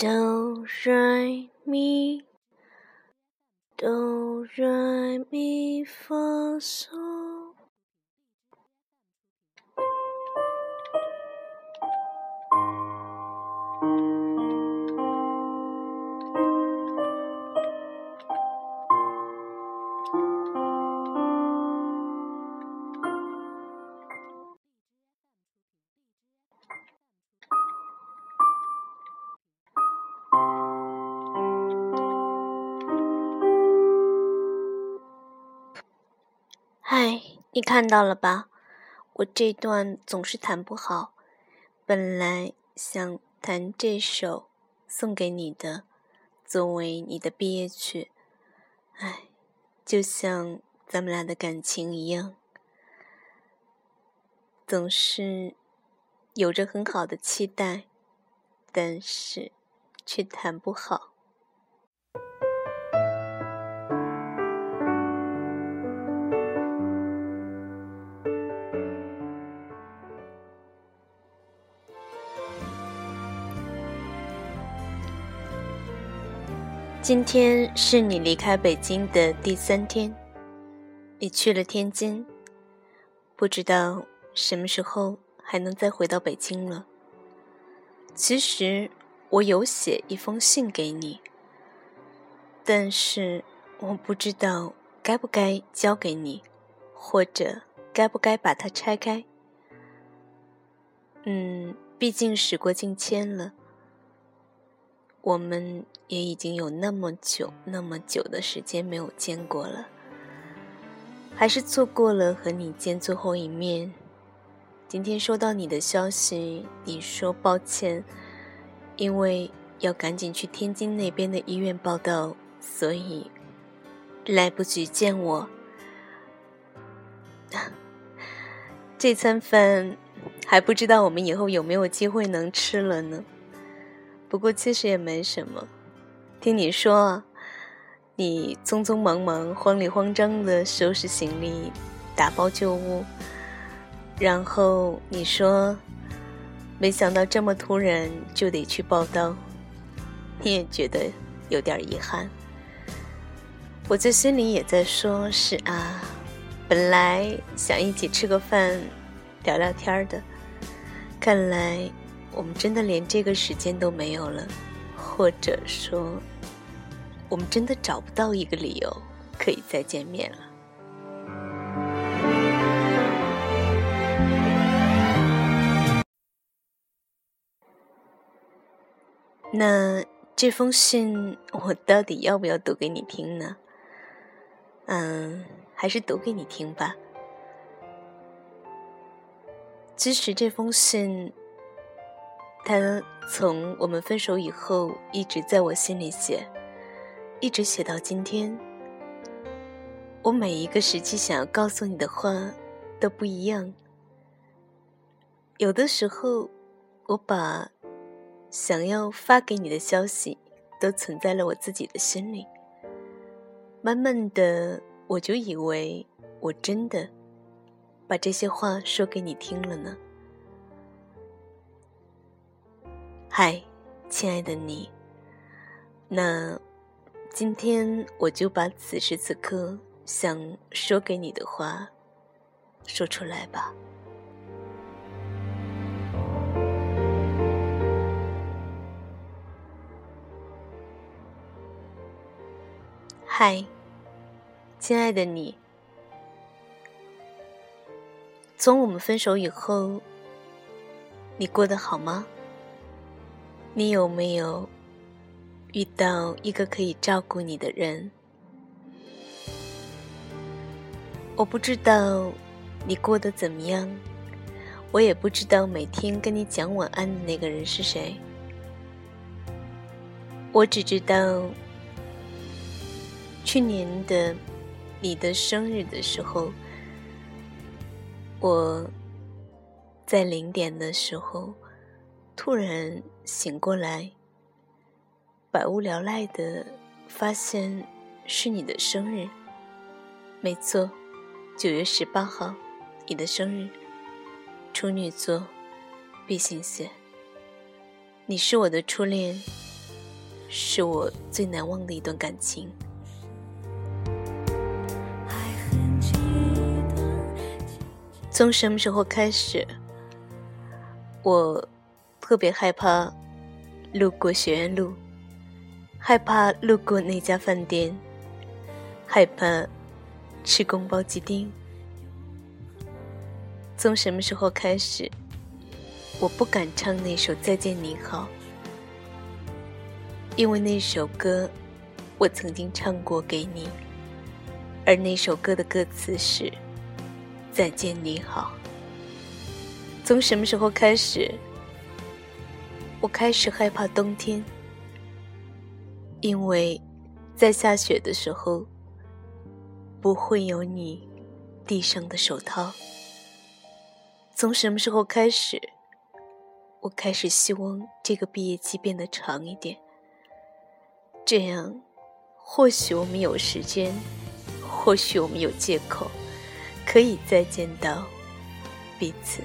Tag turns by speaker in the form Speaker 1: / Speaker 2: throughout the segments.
Speaker 1: Do re mi, do re mi fa sol。哎，你看到了吧？我这段总是弹不好，本来想弹这首送给你的，作为你的毕业曲。唉，就像咱们俩的感情一样，总是有着很好的期待，但是却弹不好。今天是你离开北京的第三天，你去了天津，不知道什么时候还能再回到北京了。其实我有写一封信给你，但是我不知道该不该交给你，或者该不该把它拆开。嗯，毕竟时过境迁了。我们也已经有那么久、那么久的时间没有见过了，还是错过了和你见最后一面。今天收到你的消息，你说抱歉，因为要赶紧去天津那边的医院报道，所以来不及见我。这餐饭还不知道我们以后有没有机会能吃了呢。不过其实也没什么，听你说，你匆匆忙忙、慌里慌张的收拾行李、打包旧物，然后你说，没想到这么突然就得去报道，你也觉得有点遗憾。我在心里也在说：是啊，本来想一起吃个饭、聊聊天的，看来。我们真的连这个时间都没有了，或者说，我们真的找不到一个理由可以再见面了。那这封信我到底要不要读给你听呢？嗯，还是读给你听吧。其实这封信。他从我们分手以后，一直在我心里写，一直写到今天。我每一个时期想要告诉你的话都不一样。有的时候，我把想要发给你的消息都存在了我自己的心里。慢慢的，我就以为我真的把这些话说给你听了呢。嗨，亲爱的你。那今天我就把此时此刻想说给你的话说出来吧。嗨，亲爱的你。从我们分手以后，你过得好吗？你有没有遇到一个可以照顾你的人？我不知道你过得怎么样，我也不知道每天跟你讲晚安的那个人是谁。我只知道，去年的你的生日的时候，我在零点的时候。突然醒过来，百无聊赖的发现是你的生日。没错，九月十八号，你的生日，处女座，B 型血。你是我的初恋，是我最难忘的一段感情。从什么时候开始，我特别害怕路过学院路，害怕路过那家饭店，害怕吃宫保鸡丁。从什么时候开始，我不敢唱那首《再见你好》，因为那首歌我曾经唱过给你，而那首歌的歌词是。再见，你好。从什么时候开始，我开始害怕冬天？因为，在下雪的时候，不会有你递上的手套。从什么时候开始，我开始希望这个毕业季变得长一点？这样，或许我们有时间，或许我们有借口。可以再见到彼此，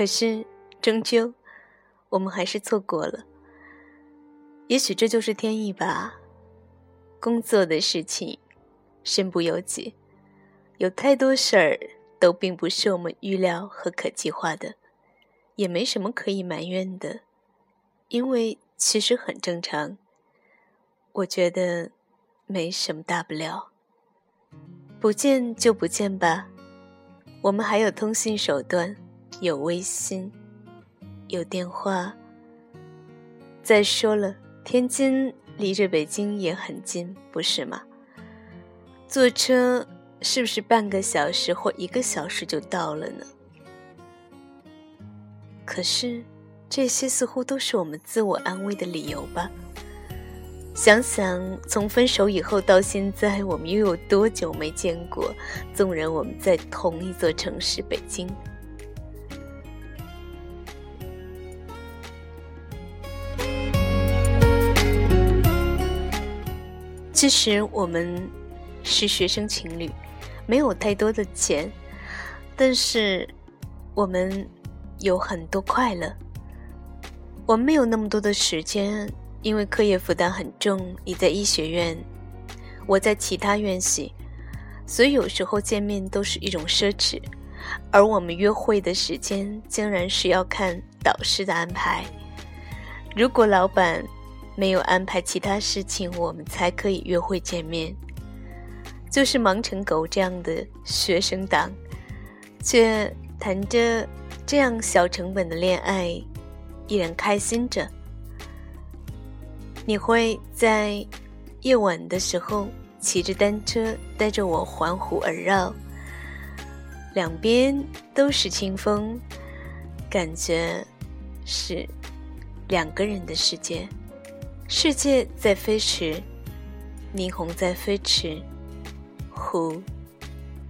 Speaker 1: 可是终究我们还是错过了。也许这就是天意吧。工作的事情，身不由己，有太多事儿都并不是我们预料和可计划的，也没什么可以埋怨的，因为。其实很正常，我觉得没什么大不了。不见就不见吧，我们还有通信手段，有微信，有电话。再说了，天津离着北京也很近，不是吗？坐车是不是半个小时或一个小时就到了呢？可是。这些似乎都是我们自我安慰的理由吧。想想从分手以后到现在，我们又有多久没见过？纵然我们在同一座城市——北京，其实我们是学生情侣，没有太多的钱，但是我们有很多快乐。我们没有那么多的时间，因为课业负担很重。你在医学院，我在其他院系，所以有时候见面都是一种奢侈。而我们约会的时间，竟然是要看导师的安排。如果老板没有安排其他事情，我们才可以约会见面。就是忙成狗这样的学生党，却谈着这样小成本的恋爱。依然开心着。你会在夜晚的时候骑着单车带着我环湖而绕，两边都是清风，感觉是两个人的世界。世界在飞驰，霓虹在飞驰，湖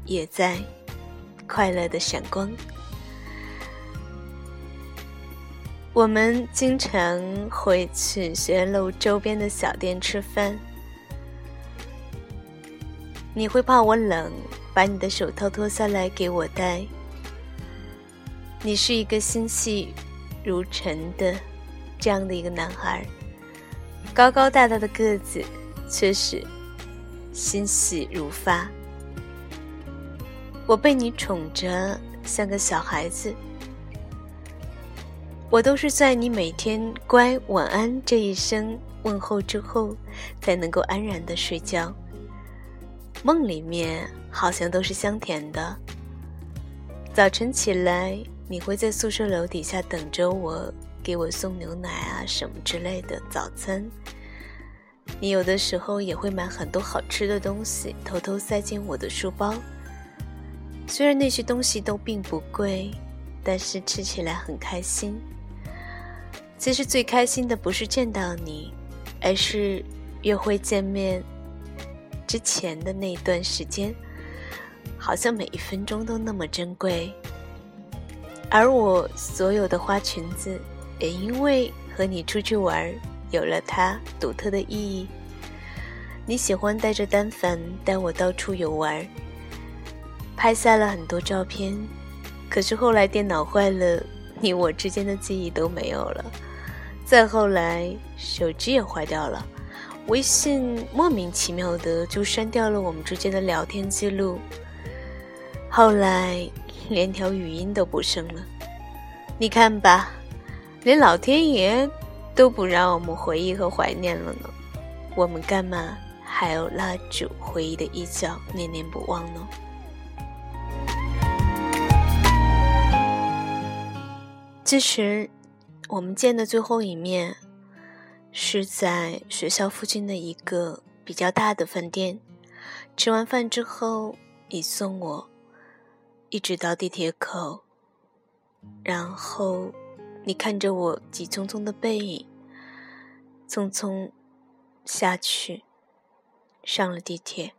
Speaker 1: 也在快乐的闪光。我们经常会去学院路周边的小店吃饭。你会怕我冷，把你的手套脱下来给我戴。你是一个心细如尘的这样的一个男孩，高高大大的个子，却是心细如发。我被你宠着，像个小孩子。我都是在你每天“乖晚安”这一声问候之后，才能够安然的睡觉。梦里面好像都是香甜的。早晨起来，你会在宿舍楼底下等着我，给我送牛奶啊什么之类的早餐。你有的时候也会买很多好吃的东西，偷偷塞进我的书包。虽然那些东西都并不贵，但是吃起来很开心。其实最开心的不是见到你，而是约会见面之前的那段时间，好像每一分钟都那么珍贵。而我所有的花裙子，也因为和你出去玩，有了它独特的意义。你喜欢带着单反带我到处游玩，拍下了很多照片，可是后来电脑坏了，你我之间的记忆都没有了。再后来，手机也坏掉了，微信莫名其妙的就删掉了我们之间的聊天记录。后来，连条语音都不剩了。你看吧，连老天爷都不让我们回忆和怀念了呢，我们干嘛还要拉住回忆的衣角，念念不忘呢？其实，我们见的最后一面，是在学校附近的一个比较大的饭店。吃完饭之后，你送我，一直到地铁口，然后你看着我急匆匆的背影，匆匆下去，上了地铁。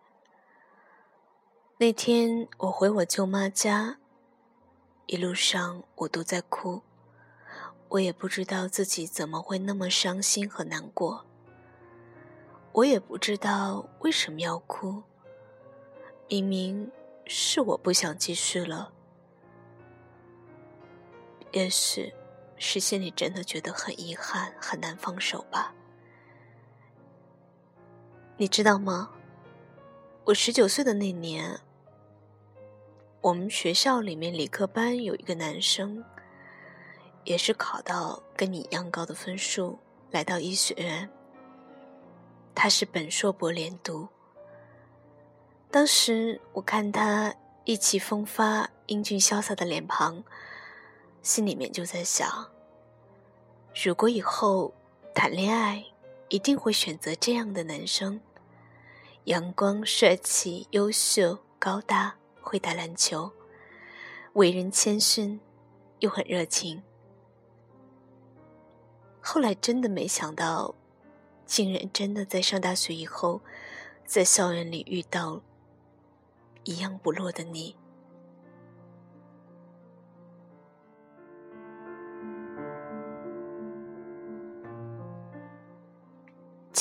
Speaker 1: 那天我回我舅妈家，一路上我都在哭。我也不知道自己怎么会那么伤心和难过，我也不知道为什么要哭。明明是我不想继续了，也许是心里真的觉得很遗憾，很难放手吧。你知道吗？我十九岁的那年，我们学校里面理科班有一个男生。也是考到跟你一样高的分数，来到医学院。他是本硕博连读。当时我看他意气风发、英俊潇洒的脸庞，心里面就在想：如果以后谈恋爱，一定会选择这样的男生，阳光、帅气、优秀、高大，会打篮球，为人谦逊，又很热情。后来真的没想到，竟然真的在上大学以后，在校园里遇到一样不落的你。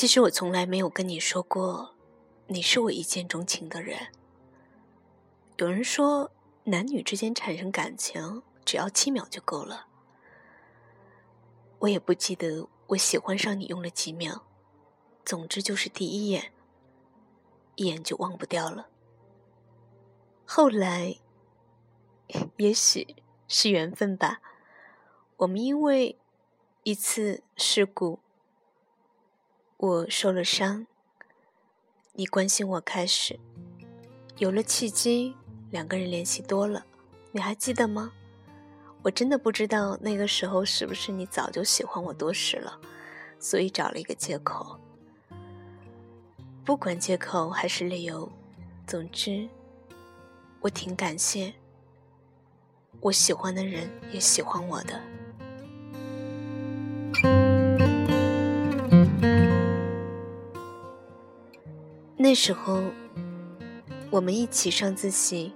Speaker 1: 其实我从来没有跟你说过，你是我一见钟情的人。有人说，男女之间产生感情，只要七秒就够了。我也不记得我喜欢上你用了几秒，总之就是第一眼，一眼就忘不掉了。后来，也许是缘分吧，我们因为一次事故，我受了伤，你关心我开始，有了契机，两个人联系多了，你还记得吗？我真的不知道那个时候是不是你早就喜欢我多时了，所以找了一个借口。不管借口还是理由，总之，我挺感谢我喜欢的人也喜欢我的。那时候，我们一起上自习，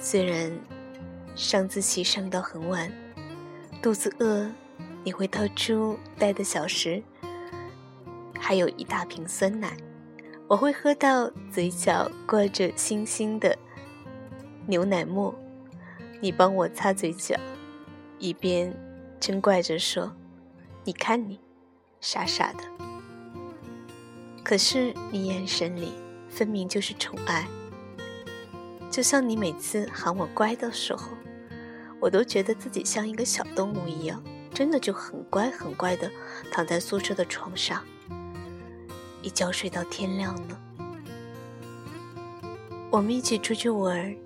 Speaker 1: 虽然。上自习上到很晚，肚子饿，你会掏出带的小食，还有一大瓶酸奶，我会喝到嘴角挂着星星的牛奶沫，你帮我擦嘴角，一边嗔怪着说：“你看你，傻傻的。”可是你眼神里分明就是宠爱，就像你每次喊我乖的时候。我都觉得自己像一个小动物一样，真的就很乖很乖的躺在宿舍的床上，一觉睡到天亮呢。我们一起出去玩，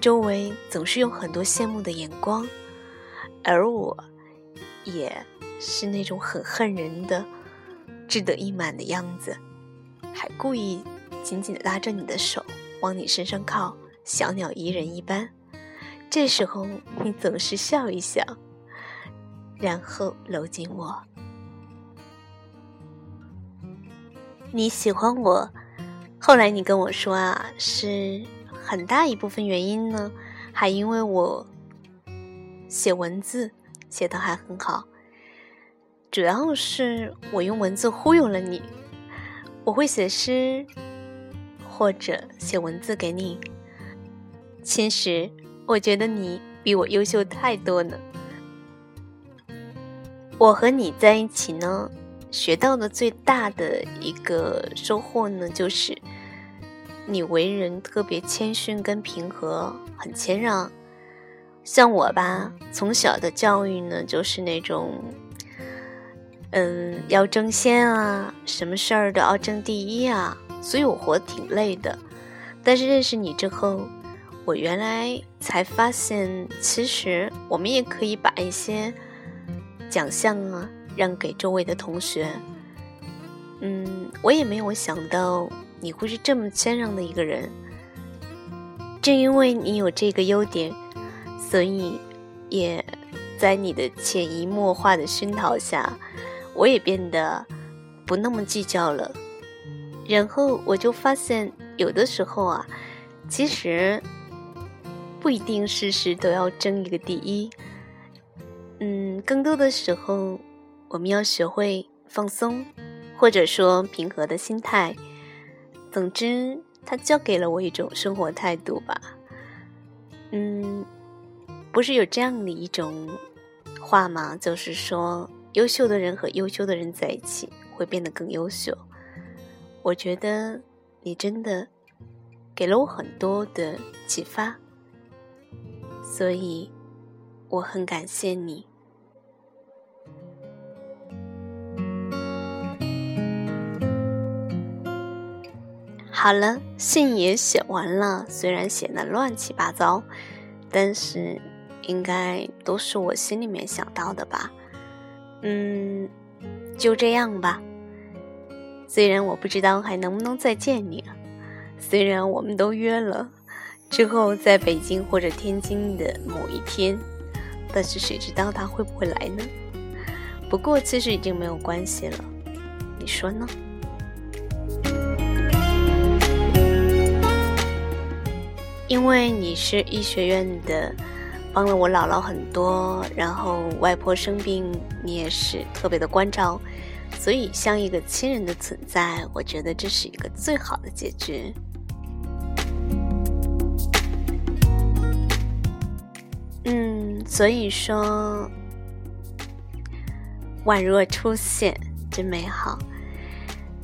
Speaker 1: 周围总是有很多羡慕的眼光，而我，也是那种很恨人的、志得意满的样子，还故意紧紧拉着你的手往你身上靠，小鸟依人一般。这时候你总是笑一笑，然后搂紧我。你喜欢我，后来你跟我说啊，是很大一部分原因呢，还因为我写文字写的还很好。主要是我用文字忽悠了你，我会写诗或者写文字给你。其实。我觉得你比我优秀太多了。我和你在一起呢，学到的最大的一个收获呢，就是你为人特别谦逊跟平和，很谦让。像我吧，从小的教育呢，就是那种，嗯，要争先啊，什么事儿都要争第一啊，所以我活得挺累的。但是认识你之后，我原来才发现，其实我们也可以把一些奖项啊让给周围的同学。嗯，我也没有想到你会是这么谦让的一个人。正因为你有这个优点。所以，也在你的潜移默化的熏陶下，我也变得不那么计较了。然后我就发现，有的时候啊，其实不一定事事都要争一个第一。嗯，更多的时候，我们要学会放松，或者说平和的心态。总之，它教给了我一种生活态度吧。嗯。不是有这样的一种话吗？就是说，优秀的人和优秀的人在一起会变得更优秀。我觉得你真的给了我很多的启发，所以我很感谢你。好了，信也写完了，虽然写的乱七八糟，但是。应该都是我心里面想到的吧，嗯，就这样吧。虽然我不知道还能不能再见你，虽然我们都约了之后在北京或者天津的某一天，但是谁知道他会不会来呢？不过其实已经没有关系了，你说呢？因为你是医学院的。帮了我姥姥很多，然后外婆生病，你也是特别的关照，所以像一个亲人的存在，我觉得这是一个最好的结局。嗯，所以说，宛若出现，真美好。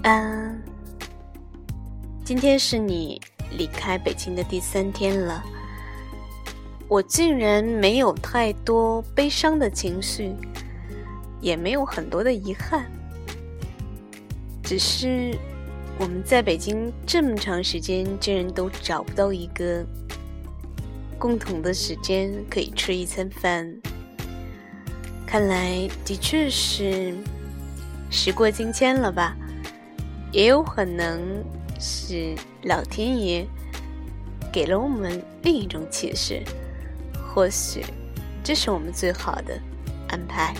Speaker 1: 嗯，今天是你离开北京的第三天了。我竟然没有太多悲伤的情绪，也没有很多的遗憾，只是我们在北京这么长时间，竟然都找不到一个共同的时间可以吃一餐饭。看来的确是时过境迁了吧？也有可能是老天爷给了我们另一种启示。或许，这是我们最好的安排。